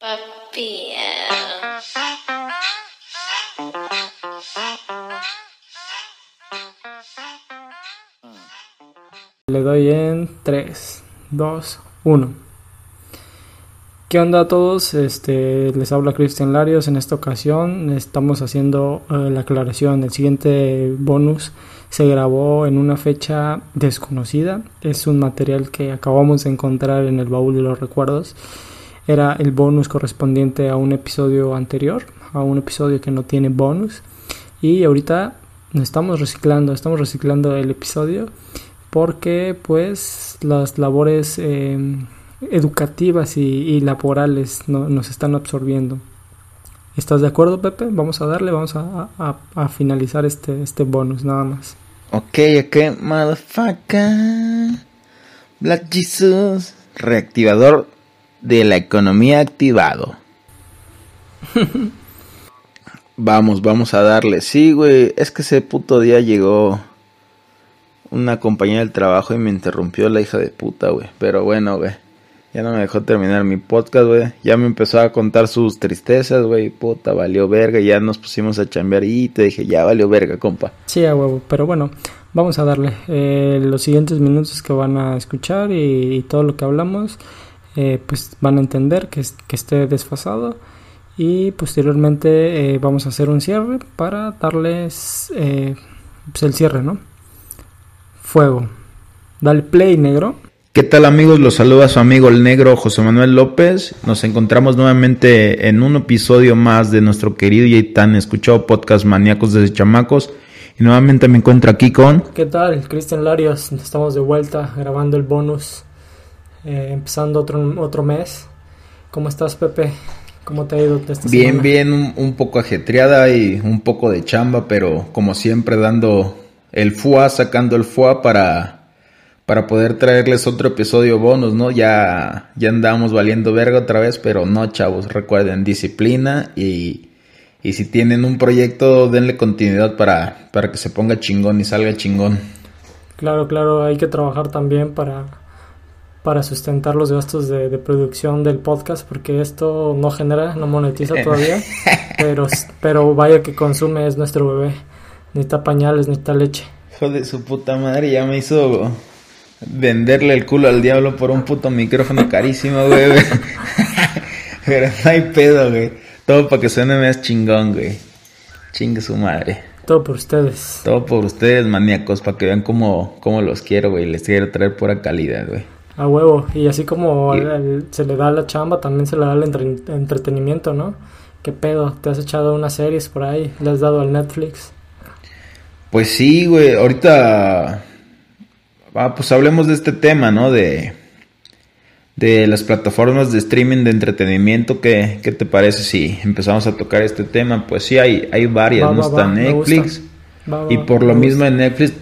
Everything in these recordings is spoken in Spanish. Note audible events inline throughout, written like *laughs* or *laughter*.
Papi. Le doy en 3, 2, 1. ¿Qué onda a todos? Este, les habla Cristian Larios. En esta ocasión estamos haciendo eh, la aclaración. El siguiente bonus se grabó en una fecha desconocida. Es un material que acabamos de encontrar en el baúl de los recuerdos. Era el bonus correspondiente a un episodio anterior, a un episodio que no tiene bonus. Y ahorita estamos reciclando, estamos reciclando el episodio porque pues las labores eh, educativas y, laborales no, nos están absorbiendo. ¿Estás de acuerdo, Pepe? Vamos a darle, vamos a, a, a finalizar este, este bonus, nada más. Ok, ok, motherfucker. Black Jesus. Reactivador de la economía activado. *laughs* vamos, vamos a darle. Sí, güey, es que ese puto día llegó una compañía del trabajo y me interrumpió la hija de puta, güey. Pero bueno, güey. Ya no me dejó terminar mi podcast, güey. Ya me empezó a contar sus tristezas, güey. Puta, valió verga. Ya nos pusimos a chambear y te dije, ya valió verga, compa. Sí, a huevo, pero bueno, vamos a darle. Eh, los siguientes minutos que van a escuchar y, y todo lo que hablamos, eh, pues van a entender que, que esté desfasado. Y posteriormente eh, vamos a hacer un cierre para darles eh, pues el cierre, ¿no? Fuego. Dale play, negro. ¿Qué tal amigos? Los saluda su amigo el negro José Manuel López. Nos encontramos nuevamente en un episodio más de nuestro querido y tan escuchado podcast Maníacos desde Chamacos. Y nuevamente me encuentro aquí con... ¿Qué tal? Cristian Larios, estamos de vuelta grabando el bonus, eh, empezando otro, otro mes. ¿Cómo estás, Pepe? ¿Cómo te ha ido esta Bien, semana? bien, un, un poco ajetreada y un poco de chamba, pero como siempre dando el FUA, sacando el FUA para, para poder traerles otro episodio bonus, ¿no? Ya, ya andamos valiendo verga otra vez, pero no, chavos, recuerden, disciplina y, y si tienen un proyecto, denle continuidad para, para que se ponga chingón y salga chingón. Claro, claro, hay que trabajar también para, para sustentar los gastos de, de producción del podcast, porque esto no genera, no monetiza *laughs* todavía, pero, pero vaya que consume, es nuestro bebé. Necesita pañales, necesita leche. Hijo de su puta madre, ya me hizo venderle el culo al diablo por un puto micrófono carísimo, güey. güey. *laughs* Pero no hay pedo, güey. Todo para que suene más chingón, güey. Chingue su madre. Todo por ustedes. Todo por ustedes, maníacos, para que vean cómo, cómo los quiero, güey. Les quiero traer pura calidad, güey. A huevo. Y así como Y- el- el- se le da la chamba, también se le da el entre- entretenimiento, ¿no? ¿Qué pedo? ¿Te has echado unas series por ahí? ¿Le has dado al Netflix? Pues sí, güey. Ahorita. Ah, pues hablemos de este tema, ¿no? De. De las plataformas de streaming de entretenimiento. ¿Qué, qué te parece si empezamos a tocar este tema? Pues sí, hay, hay varias, Va, ¿no? va, Está va, Netflix. Y por lo mismo en Netflix,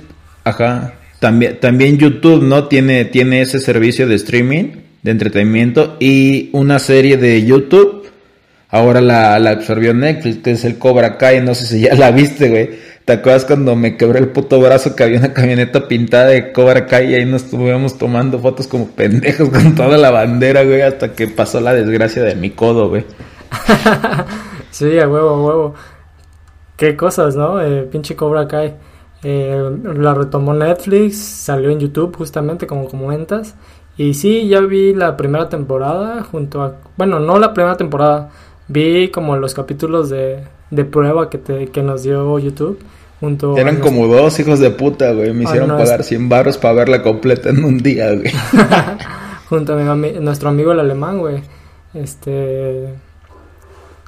ajá, también, también YouTube, ¿no? Tiene, tiene ese servicio de streaming, de entretenimiento y una serie de YouTube. Ahora la, la absorbió Netflix, que es el Cobra Kai, no sé si ya la viste, güey. ¿Te acuerdas cuando me quebré el puto brazo que había una camioneta pintada de Cobra Kai y ahí nos estuvimos tomando fotos como pendejos *laughs* con toda la bandera, güey, hasta que pasó la desgracia de mi codo, güey. *laughs* Sí, a huevo, a huevo. Qué cosas, ¿no? Eh, pinche Cobra Kai. Eh, la retomó Netflix, salió en YouTube justamente como comentas. Y sí, ya vi la primera temporada junto a... Bueno, no la primera temporada. Vi como los capítulos de, de prueba que, te, que nos dio YouTube. Junto Eran nuestro- como dos hijos de puta, güey. Me Ah, hicieron pagar es- 100 barros para verla completa en un día, güey. *laughs* junto a mi nuestro amigo el alemán, güey. Este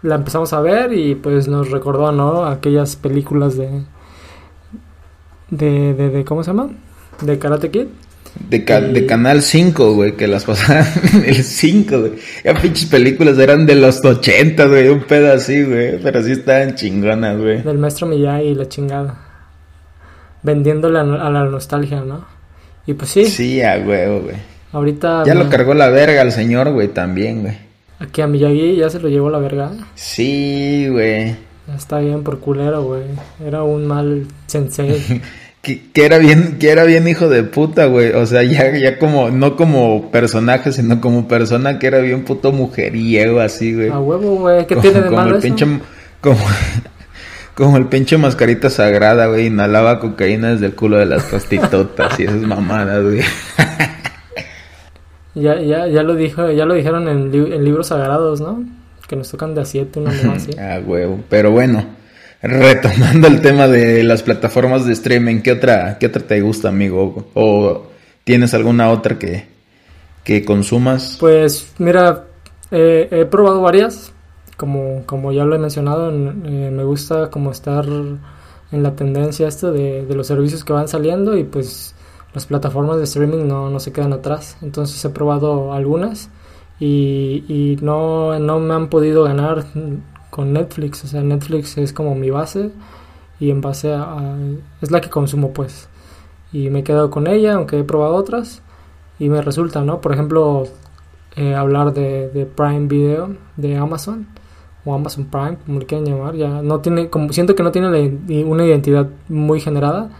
la empezamos a ver y pues nos recordó, ¿no? Aquellas películas de de, de, de- ¿cómo se llama? De Karate Kid. De, de Canal 5, güey, que las pasaban el 5, güey. Ya pinches películas eran de los 80, güey, un pedo así, güey. Pero sí estaban chingonas, güey. Del maestro Miyagi y la chingada. Vendiéndole a, la nostalgia, ¿no? Y pues sí. Sí, a huevo, güey. Ahorita. Ya lo cargó la verga al señor, güey, también, güey. Aquí a Miyagi ya se lo llevó la verga. Sí, güey. Está bien por culero, güey. Era un mal sensei. *laughs* que, era bien, que era bien hijo de puta, güey. O sea, ya, ya como, no como personaje, sino como persona que era bien puto mujeriego, así, güey. A huevo, güey. ¿Qué tiene de malo el Pinche, como, *laughs* como el pinche mascarita sagrada, güey. Inhalaba cocaína desde el culo de las prostitutas y esas mamadas, güey. *laughs* Ya, ya, ya lo dijo, ya lo dijeron en, libros sagrados, ¿no? Que nos tocan de a siete, una más así. *laughs* ah, huevo. Pero bueno, retomando el tema de las plataformas de streaming, ¿qué otra, qué otra te gusta, amigo? ¿O tienes alguna otra que, que consumas? Pues mira, he probado varias. Como, como ya lo he mencionado, eh, me gusta como estar en la tendencia esto de, de los servicios que van saliendo y pues las plataformas de streaming no, no se quedan atrás. Entonces he probado algunas y, no, no me han podido ganar con Netflix. O sea, Netflix es como mi base y en base a, es la que consumo pues. Y me he quedado con ella, aunque he probado otras y me resulta, ¿no? Por ejemplo, eh, hablar de, Prime Video de Amazon o Amazon Prime, como le quieran llamar, ya no tiene, como siento que no tiene una identidad muy generada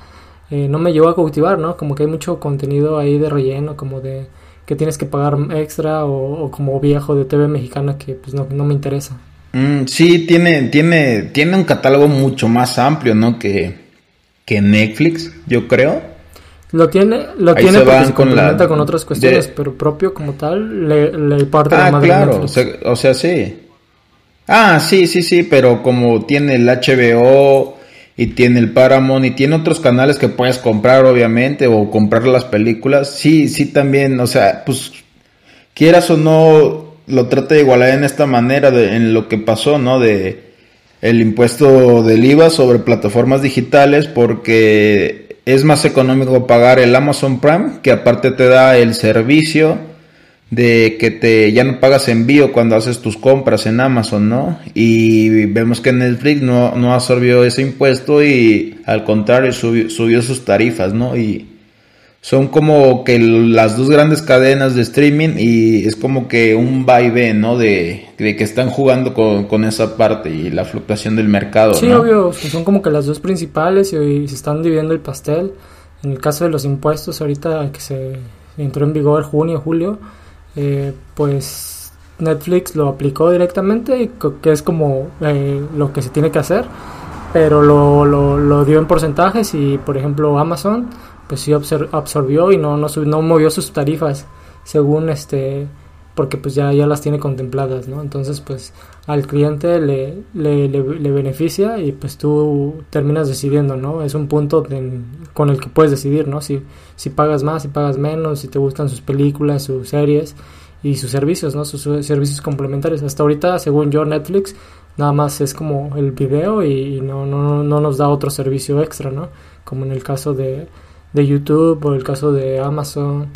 eh, no me llevó a cautivar, ¿no? Como que hay mucho contenido ahí de relleno, como de que tienes que pagar extra o, como viejo de TV mexicana que pues no, me interesa. Mm, sí, tiene, tiene, tiene un catálogo mucho más amplio, ¿no? Que, que Netflix, yo creo. Lo tiene, lo tiene porque se complementa con, otras cuestiones, pero propio como tal, le, le parte ah, la claro, o sea, o sea, sí. Ah, sí, sí, sí, pero como tiene el HBO, y tiene el Paramount y tiene otros canales que puedes comprar obviamente o comprar las películas. Sí, sí también, o sea, pues quieras o no lo trata de igualar en esta manera de, en lo que pasó, ¿no? De el impuesto del IVA sobre plataformas digitales porque es más económico pagar el Amazon Prime que aparte te da el servicio de que te ya no pagas envío cuando haces tus compras en Amazon, ¿no? Y vemos que Netflix no, no absorbió ese impuesto y al contrario subió, subió sus tarifas, ¿no? Y son como que las dos grandes cadenas de streaming y es como que un vaivén, ¿no? De, de que están jugando con, esa parte y la fluctuación del mercado. Sí, obvio, son como que las dos principales y, se están dividiendo el pastel. En el caso de los impuestos, ahorita que se entró en vigor junio, julio, eh, pues Netflix lo aplicó directamente, que es como eh, lo que se tiene que hacer, pero lo, lo, dio en porcentajes y por ejemplo Amazon pues sí absorbió y no, no, no movió sus tarifas según este porque pues ya, ya las tiene contempladas, ¿no? Entonces pues al cliente le, le, le, beneficia y pues tú terminas decidiendo, ¿no? Es un punto con el que puedes decidir, ¿no? Si, si pagas más, si pagas menos, si te gustan sus películas, sus series y sus servicios, ¿no? Sus, servicios complementarios. Hasta ahorita, según yo, Netflix nada más es como el video y no, no, no nos da otro servicio extra, ¿no? Como en el caso de, de YouTube o el caso de Amazon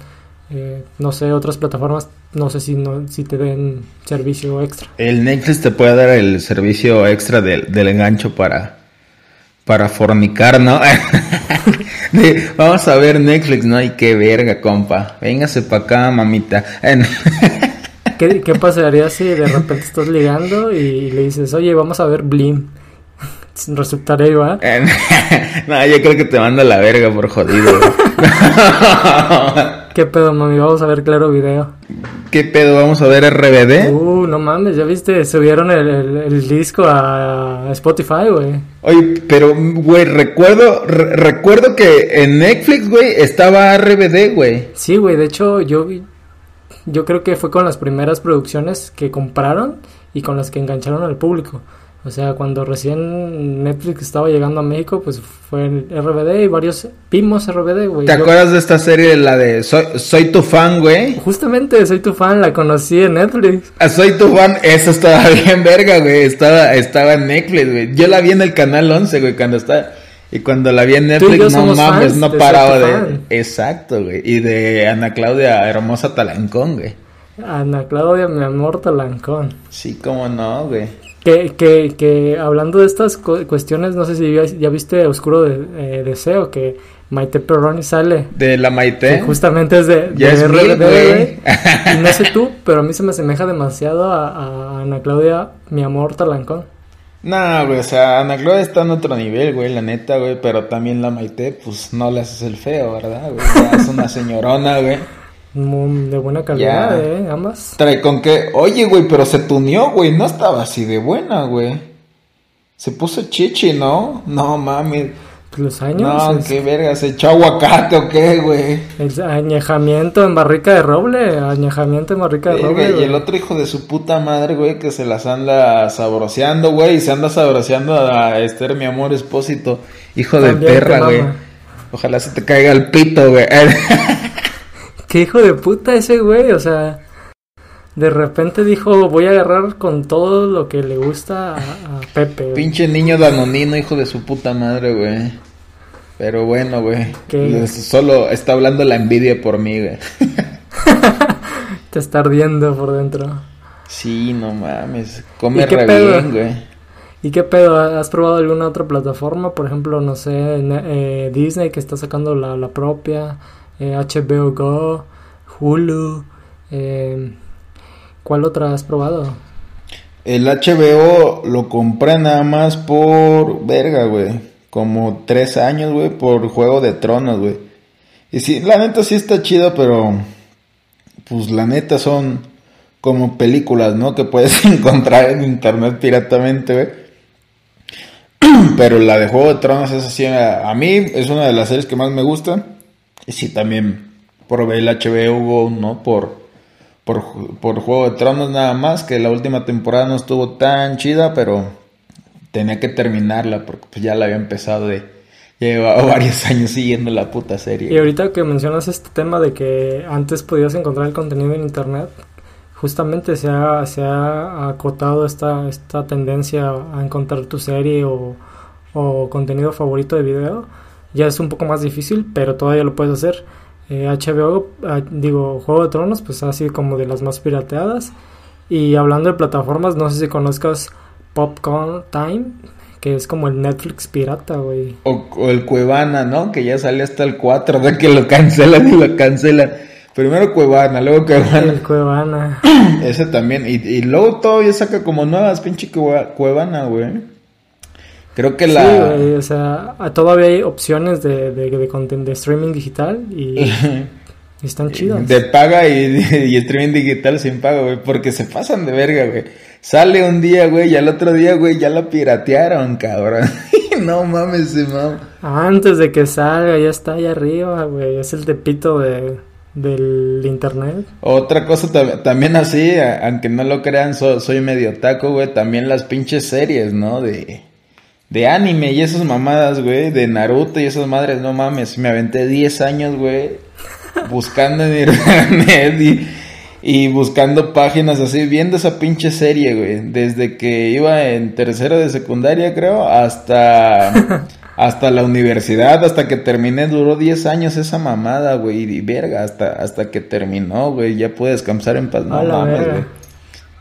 eh, no sé, otras plataformas, no sé si, no, si te den servicio extra. El Netflix te puede dar el servicio extra del, del engancho para, para fornicar, ¿no? *laughs* vamos a ver Netflix, ¿no? Y qué verga, compa. Véngase para acá, mamita. *laughs* ¿Qué, ¿Qué, pasaría si de repente estás ligando y le dices, oye, vamos a ver Blim? *laughs* Resultaré igual. no, yo creo que te manda la verga por jodido. ¿Qué pedo, mami? Vamos a ver claro video. ¿Qué pedo? ¿Vamos a ver RBD? Uh, no mames, ya viste, subieron el, el, disco a Spotify, güey. Oye, pero, güey, recuerdo, recuerdo que en Netflix, güey, estaba RBD, güey. Sí, güey, de hecho, yo yo creo que fue con las primeras producciones que compraron y con las que engancharon al público. O sea, cuando recién Netflix estaba llegando a México, pues fue en RBD y varios vimos RBD, güey. ¿Te acuerdas de esta serie, la de Soy, soy tu fan, güey? Justamente, Soy tu fan, la conocí en Netflix. Ah, soy tu fan, eso estaba *laughs* bien verga, güey. Estaba, estaba en Netflix, güey. Yo la vi en el canal 11, güey, cuando estaba... Y cuando la vi en Netflix, no mames, no paraba de... fan. Exacto, güey. Y de Ana Claudia Hermosa Talancón, güey. Ana Claudia, mi amor, Talancón. Sí, cómo no, güey. Que, que, que hablando de estas cu- cuestiones, no sé si ya, ya viste Oscuro de, eh, Deseo, que Maite Perroni sale. De la Que Maite. justamente es de, RBD. *laughs* Y no sé tú, pero a mí se me asemeja demasiado a, a Ana Claudia, mi amor, Talancón. No, güey, o sea, Ana Claudia está en otro nivel, güey, la neta, güey, pero también la Maite, pues no le haces el feo, ¿verdad, güey? Es una señorona, güey. De buena calidad, Ya. ¿eh? Ambas. Trae con que, oye, güey, pero se tuneó, güey, no estaba así de buena, güey. Se puso chichi, ¿no? No, mami. Pues los años. No, es- qué verga, ¿se echó aguacate o qué, güey? el añejamiento en barrica de roble. Añejamiento en barrica de Verga, roble. y güey. el otro hijo de su puta madre, güey, que se las anda sabroseando, güey, y se anda sabroseando a Esther, mi amor, espósito. Hijo de También perra, güey. Ojalá se te caiga el pito, güey. *laughs* Qué hijo de puta ese güey, o sea. De repente dijo, voy a agarrar con todo lo que le gusta a, a Pepe. güey. Pinche niño danonino, hijo de su puta madre, güey. Pero bueno, güey. Solo está hablando la envidia por mí, güey. *laughs* Te está ardiendo por dentro. Sí, no mames. Come ¿Y qué re pedo? bien, güey. ¿Y qué pedo? ¿Has probado alguna otra plataforma? Por ejemplo, no sé, eh, Disney que está sacando la, la propia, eh, HBO Go, Hulu. eh, ¿Cuál otra has probado? El HBO lo compré nada más por verga, güey. Como tres años, güey, por Juego de Tronos, güey. Y sí, la neta sí está chido, pero pues la neta son como películas, ¿no? Que puedes *laughs* encontrar en internet piratamente, güey. *clears throat* Pero la de Juego de Tronos es así, a, mí es una de las series que más me gustan. Y sí, también probé el HBO, ¿no? Por, por, por Juego de Tronos nada más, que la última temporada no estuvo tan chida, pero tenía que terminarla porque pues, ya la había empezado de... ya Llevaba *laughs* varios años siguiendo la puta serie. Y ahorita que mencionas este tema de que antes podías encontrar el contenido en internet, justamente se ha, se ha acotado esta, esta tendencia a encontrar tu serie o, o contenido favorito de video. Ya es un poco más difícil, pero todavía lo puedes hacer. Eh, HBO, ah, digo, Juego de Tronos, pues ha sido como de las más pirateadas. Y hablando de plataformas, no sé si conozcas Popcorn Time, que es como el Netflix pirata, güey. O, o el Cuevana, ¿no? Que ya sale hasta el 4, de que lo cancelan y lo cancelan. Primero Cuevana, luego Cuevana. El Cuevana. Ese también. Y, y luego todavía saca como nuevas, pinche Cueva- Cuevana, güey. Creo que la... Sí, güey, o sea, todavía hay opciones de, de, de, conten- de streaming digital y, *laughs* y están chidas. De paga y, *laughs* y streaming digital sin pago, güey. Porque se pasan de verga, güey. Sale un día, güey, y al otro día, güey, ya la piratearon, cabrón. *laughs* no mames, se. Antes de que salga, ya está ahí arriba, güey. Es el tepito de, del internet. Otra cosa tam- también así, aunque no lo crean, so- soy medio taco, güey. También las pinches series, ¿no? De, de anime y esas mamadas, güey. De Naruto y esas madres, no mames. Me aventé 10 años, güey. Buscando en *laughs* internet y, y buscando páginas así, viendo esa pinche serie, güey. Desde que iba en tercero de secundaria, creo, hasta... *laughs* Hasta la universidad, hasta que terminé, duró 10 años esa mamada, güey, y verga, hasta, hasta que terminó, güey, ya pude descansar en paz, no mames, güey.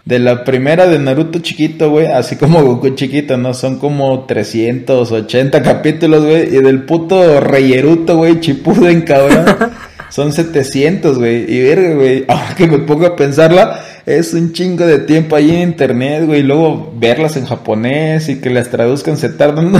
De la primera de Naruto chiquito, güey, así como Goku chiquito, ¿no? Son como 380 capítulos, güey, y del puto Reyeruto, güey, Chipuden, cabrón, *laughs* son 700, güey, y verga, güey, *laughs* ahora que me pongo a pensarla, es un chingo de tiempo ahí en internet, güey, y luego verlas en japonés y que las traduzcan se tardan...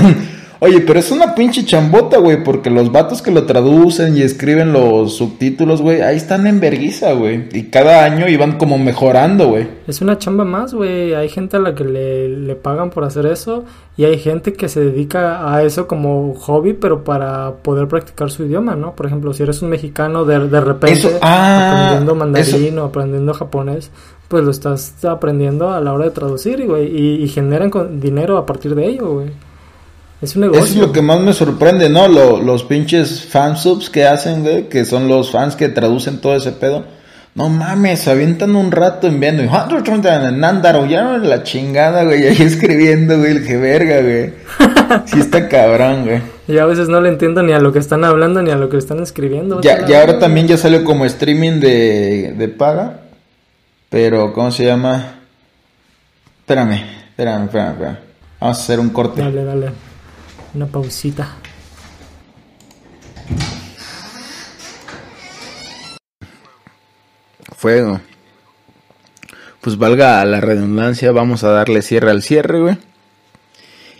Oye, pero es una pinche chambota, güey, porque los vatos que lo traducen y escriben los subtítulos, güey, ahí están en verguiza, güey. Y cada año iban como mejorando, güey. Es una chamba más, güey. Hay gente a la que le, le pagan por hacer eso y hay gente que se dedica a eso como hobby, pero para poder practicar su idioma, ¿no? Por ejemplo, si eres un mexicano de, de repente Eso- ah, aprendiendo mandarín eso- o aprendiendo japonés, pues lo estás aprendiendo a la hora de traducir, güey, y, y generan con- dinero a partir de ello, güey. Es un negocio. Eso es lo que más me sorprende, ¿no? Lo- los pinches fansubs que hacen, güey, que son los fans que traducen todo ese pedo. No mames, avientan un rato enviando. y, Nándaro, ya la chingada, güey, *laughs* ahí escribiendo, güey, el que verga, güey. *laughs* Sí está cabrón, güey. Yo a veces no le entiendo ni a lo que están hablando ni a lo que están escribiendo. Ya, ya ahora también ya salió como streaming de, de paga. Pero, ¿cómo se llama? Espérame, espérame, espérame, espérame. Vamos a hacer un corte. Dale, dale. Una pausita. Fuego. Pues valga la redundancia, vamos a darle cierre al cierre, güey.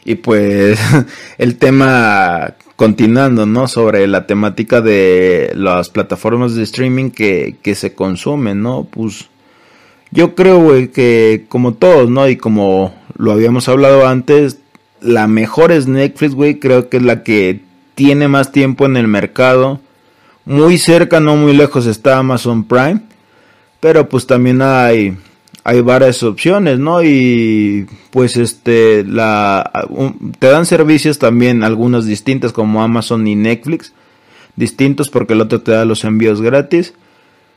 Y pues *laughs* el tema continuando, ¿no? Sobre la temática de las plataformas de streaming que, que se consumen, ¿no? Pues yo creo, güey, que como todos, ¿no? Y como lo habíamos hablado antes, la mejor es Netflix, güey. Creo que es la que tiene más tiempo en el mercado. Muy cerca, no muy lejos está Amazon Prime. Pero pues también hay hay varias opciones, ¿no? Y pues este te dan servicios también algunos distintos como Amazon y Netflix, distintos porque el otro te da los envíos gratis.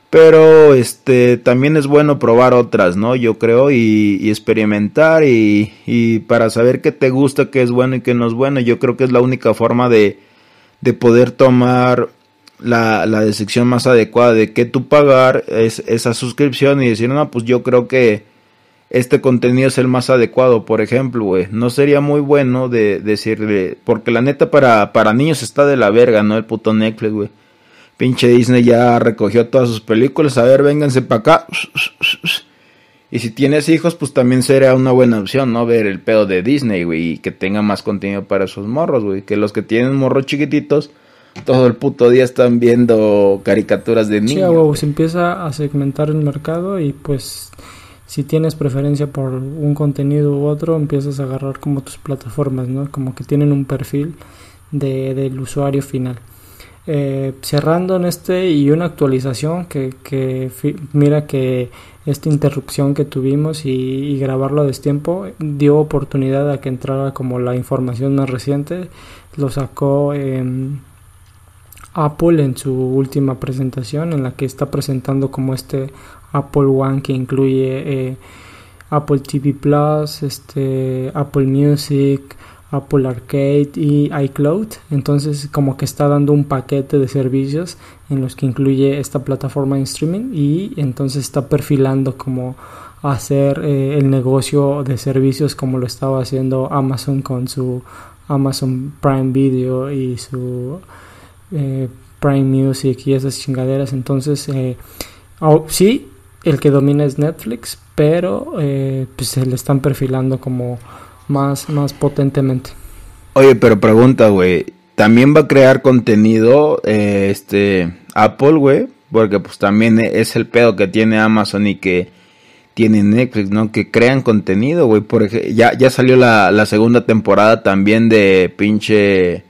Pero este también es bueno probar otras, ¿no? Yo creo y, experimentar y, y, para saber qué te gusta, qué es bueno y qué no es bueno. Yo creo que es la única forma de, de poder tomar la, la decisión más adecuada de qué tú pagar es esa suscripción y decir, no, pues yo creo que este contenido es el más adecuado, por ejemplo, güey. No sería muy bueno de, decirle, porque la neta para, para niños está de la verga, ¿no? El puto Netflix, güey. Pinche Disney ya recogió todas sus películas, a ver, vénganse para acá. Y si tienes hijos, pues también sería una buena opción, ¿no? Ver el pedo de Disney, güey, y que tenga más contenido para esos morros, güey. Que los que tienen morros chiquititos, todo el puto día están viendo caricaturas de niños. Sí, se empieza a segmentar el mercado y pues si tienes preferencia por un contenido u otro, empiezas a agarrar como tus plataformas, ¿no? Como que tienen un perfil de, del usuario final. Eh, cerrando en este y una actualización que, que mira que esta interrupción que tuvimos y, grabarlo a destiempo dio oportunidad a que entrara como la información más reciente. Lo sacó en Apple en su última presentación en la que está presentando como este Apple One que incluye eh, Apple TV Plus, este Apple Music, Apple Arcade y iCloud. Entonces como que está dando un paquete de servicios en los que incluye esta plataforma de streaming y entonces está perfilando como hacer eh, el negocio de servicios como lo estaba haciendo Amazon con su Amazon Prime Video y su eh, Prime Music y esas chingaderas. Entonces, eh, sí, el que domina es Netflix, pero eh, pues se le están perfilando como más, más potentemente. Oye, pero pregunta, güey, ¿también va a crear contenido este Apple, güey? Porque pues también es el pedo que tiene Amazon y que tiene Netflix, ¿no? Que crean contenido, güey. ya, ya salió la, la segunda temporada también de pinche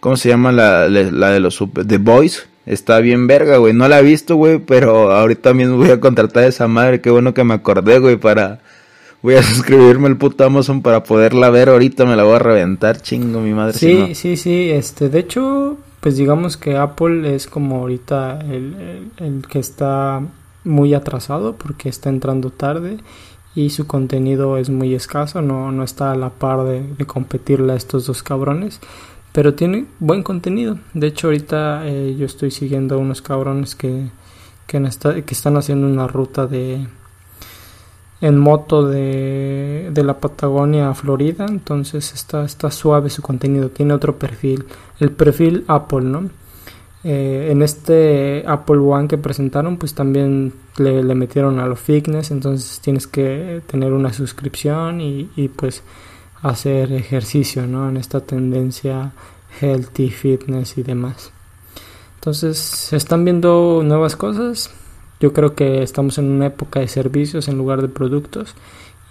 ¿Cómo se llama la, la, de los super, The Boys? Está bien verga, güey. No la he visto, güey, pero ahorita mismo voy a contratar a esa madre. Qué bueno que me acordé, güey, para... Voy a *laughs* suscribirme al puto Amazon para poderla ver ahorita. Me la voy a reventar, chingo, mi madre. Sí, sí, sí. Este, de hecho, pues digamos que Apple es como ahorita el, el, que está muy atrasado porque está entrando tarde y su contenido es muy escaso. No, no está a la par de, de competirle a estos dos cabrones pero tiene buen contenido. De hecho, ahorita eh, yo estoy siguiendo a unos cabrones que, que, están haciendo una ruta de en moto de, de, la Patagonia a Florida. Entonces está, está suave su contenido. Tiene otro perfil. El perfil Apple, ¿no? Eh, en este Apple One que presentaron, pues también le, metieron a lo fitness. Entonces tienes que tener una suscripción y, y pues hacer ejercicio, ¿no? En esta tendencia healthy, fitness y demás. Entonces, se están viendo nuevas cosas. Yo creo que estamos en una época de servicios en lugar de productos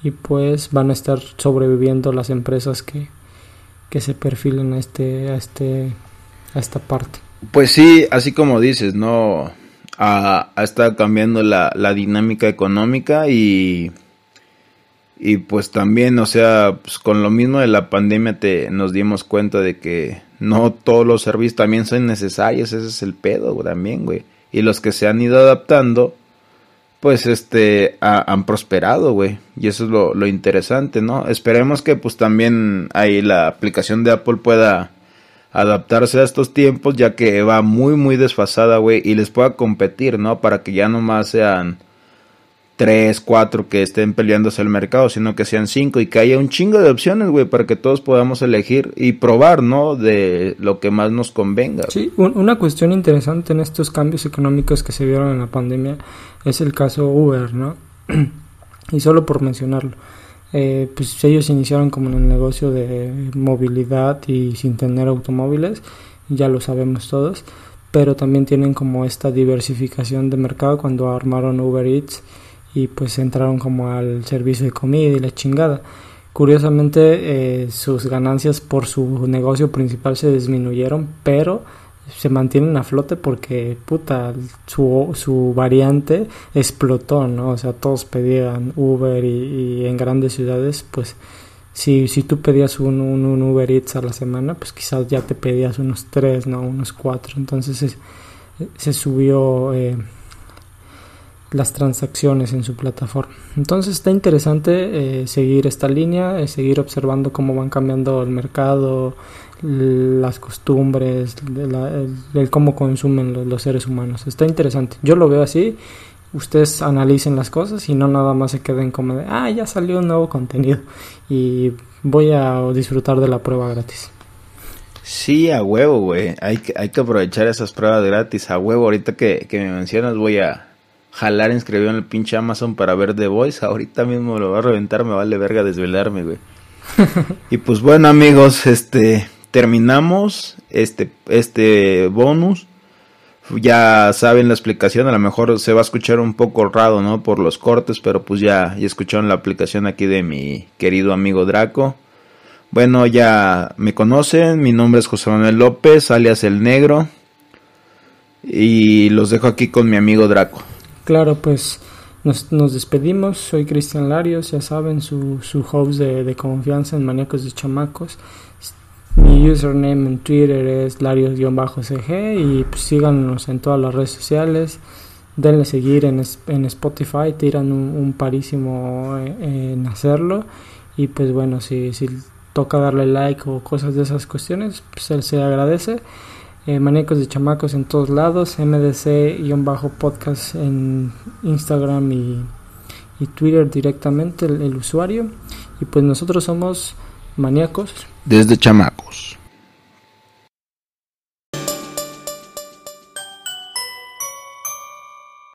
y pues van a estar sobreviviendo las empresas que, que se perfilen a este a este a esta parte. Pues sí, así como dices, no ha, ha estado cambiando la, la dinámica económica y y pues también, o sea, pues con lo mismo de la pandemia te nos dimos cuenta de que no todos los servicios también son necesarios, ese es el pedo también, güey. Y los que se han ido adaptando, pues este, han prosperado, güey. Y eso es lo, lo, interesante, ¿no? Esperemos que pues también ahí la aplicación de Apple pueda adaptarse a estos tiempos, ya que va muy, muy desfasada, güey, y les pueda competir, ¿no? Para que ya no más sean tres, cuatro que estén peleándose el mercado, sino que sean cinco y que haya un chingo de opciones, güey, para que todos podamos elegir y probar, ¿no? De lo que más nos convenga. Sí, una cuestión interesante en estos cambios económicos que se vieron en la pandemia es el caso Uber, ¿no? *clears throat* y solo por mencionarlo. Eh, pues ellos iniciaron como en el negocio de movilidad y sin tener automóviles, ya lo sabemos todos, pero también tienen como esta diversificación de mercado cuando armaron Uber Eats y pues entraron como al servicio de comida y la chingada. Curiosamente eh, sus ganancias por su negocio principal se disminuyeron, pero se mantienen a flote porque puta su, su variante explotó, ¿no? O sea, todos pedían Uber y, en grandes ciudades, pues si, si tú pedías un, un, Uber Eats a la semana, pues quizás ya te pedías unos tres, ¿no? Unos cuatro. Entonces se, subió eh, las transacciones en su plataforma. Entonces está interesante eh, seguir esta línea, eh, seguir observando cómo van cambiando el mercado, las costumbres, el, cómo consumen los, seres humanos. Está interesante. Yo lo veo así. Ustedes analicen las cosas y no nada más se queden como de, ah, ya salió un nuevo contenido *laughs* y voy a disfrutar de la prueba gratis. Sí, a huevo, güey. Hay que, hay que aprovechar esas pruebas gratis. A huevo, ahorita que, que me mencionas voy a jalar inscribió en el pinche Amazon para ver The Voice. Ahorita mismo lo va a reventar, me vale verga desvelarme, güey. *laughs* y pues bueno, amigos, este terminamos este, este bonus. Ya saben la explicación, a lo mejor se va a escuchar un poco raro, ¿no? Por los cortes, pero pues ya, ya escucharon la aplicación aquí de mi querido amigo Draco. Bueno, ya me conocen, mi nombre es José Manuel López, alias El Negro. Y los dejo aquí con mi amigo Draco. Claro, pues nos, nos despedimos. Soy Cristian Larios, ya saben, su, su host de, de confianza en Maníacos de Chamacos. Mi username en Twitter es Larios-CG y pues síganos en todas las redes sociales. Denle seguir en, en Spotify, tiran un, parísimo eh, en hacerlo. Y pues bueno, si, si toca darle like o cosas de esas cuestiones, pues se agradece. Eh, de Chamacos en todos lados, MDC-podcast en Instagram y, Twitter directamente, el usuario. Y pues nosotros somos maníacos. Desde chamacos.